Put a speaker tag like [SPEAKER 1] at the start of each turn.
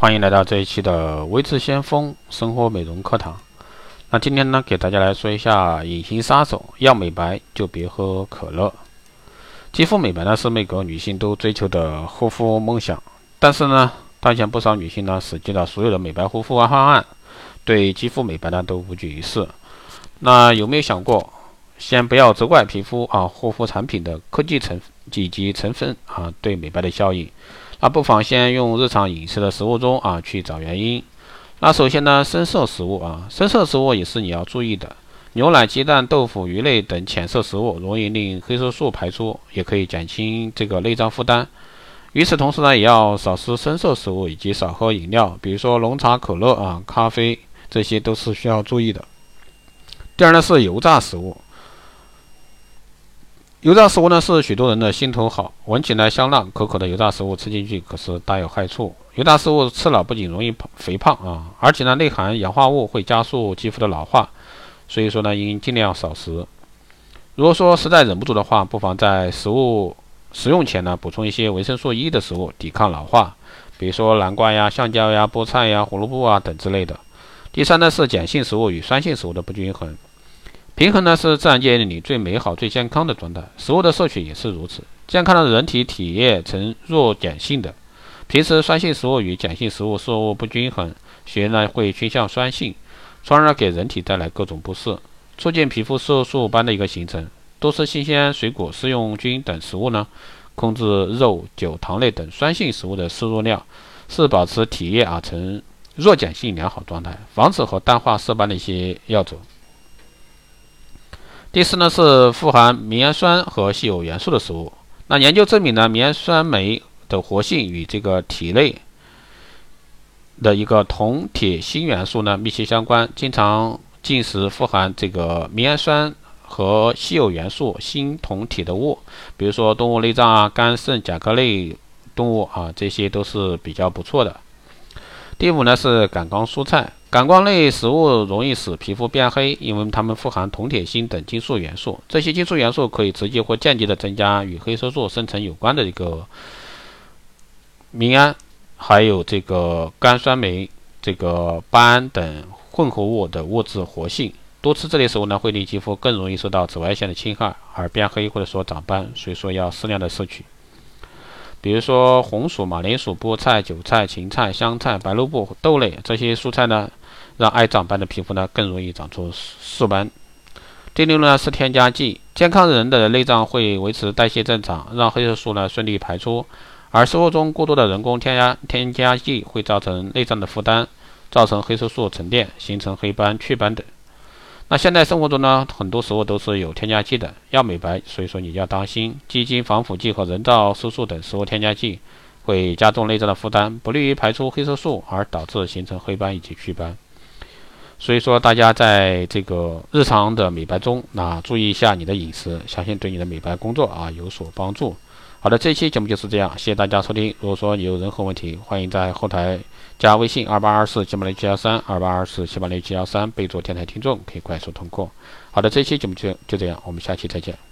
[SPEAKER 1] 欢迎来到这一期的微智先锋生活美容课堂。那今天呢，给大家来说一下隐形杀手，要美白就别喝可乐。肌肤美白呢，是每个女性都追求的护肤梦想。但是呢，当前不少女性呢，使劲的所有的美白护肤方案，对肌肤美白呢都无济于事。那有没有想过，先不要责怪皮肤啊，护肤产品的科技成以及成分啊对美白的效应？那不妨先用日常饮食的食物中啊去找原因。那首先呢，深色食物啊，深色食物也是你要注意的。牛奶、鸡蛋、豆腐、鱼类等浅色食物容易令黑色素排出，也可以减轻这个内脏负担。与此同时呢，也要少吃深色食物以及少喝饮料，比如说浓茶、可乐啊、咖啡，这些都是需要注意的。第二呢是油炸食物。油炸食物呢是许多人的心头好，闻起来香辣可口的油炸食物吃进去可是大有害处。油炸食物吃了不仅容易胖肥胖啊，而且呢内含氧化物会加速肌肤的老化，所以说呢应尽量少食。如果说实在忍不住的话，不妨在食物食用前呢补充一些维生素 E 的食物，抵抗老化，比如说南瓜呀、橡胶呀、菠菜呀、胡萝卜啊等之类的。第三呢是碱性食物与酸性食物的不均衡。平衡呢是自然界里最美好、最健康的状态，食物的摄取也是如此。健康的人体体液呈弱碱性的，平时酸性食物与碱性食物摄入不均衡，血液呢会趋向酸性，从而给人体带来各种不适，促进皮肤色素斑的一个形成。多吃新鲜水果、食用菌等食物呢，控制肉、酒、糖类等酸性食物的摄入量，是保持体液啊呈弱碱性良好状态，防止和淡化色斑的一些要则。第四呢是富含明氨酸和稀有元素的食物。那研究证明呢，明氨酸酶的活性与这个体内的一个铜、铁、锌元素呢密切相关。经常进食富含这个明氨酸和稀有元素锌、铜、铁的物，比如说动物内脏啊、肝、肾、甲壳类动物啊，这些都是比较不错的。第五呢是感光蔬菜。感光类食物容易使皮肤变黑，因为它们富含铜、铁、锌等金属元素。这些金属元素可以直接或间接的增加与黑色素生成有关的一个明胺，还有这个甘酸酶、这个巴胺等混合物的物质活性。多吃这类食物呢，会令肌肤更容易受到紫外线的侵害而变黑或者说长斑，所以说要适量的摄取。比如说红薯、马铃薯、菠菜、韭菜、芹菜、香菜、白萝卜、豆类这些蔬菜呢。让爱长斑的皮肤呢更容易长出色斑。第六呢是添加剂，健康人的内脏会维持代谢正常，让黑色素呢顺利排出，而生活中过多的人工添加添加剂会造成内脏的负担，造成黑色素沉淀，形成黑斑、雀斑等。那现在生活中呢，很多食物都是有添加剂的，要美白，所以说你要当心，基因防腐剂和人造色素等食物添加剂会加重内脏的负担，不利于排出黑色素，而导致形成黑斑以及雀斑。所以说，大家在这个日常的美白中，那注意一下你的饮食，相信对你的美白工作啊有所帮助。好的，这期节目就是这样，谢谢大家收听。如果说你有任何问题，欢迎在后台加微信二八二四七八零七幺三二八二四七八零七幺三，备注“电台听众”，可以快速通过。好的，这期节目就就这样，我们下期再见。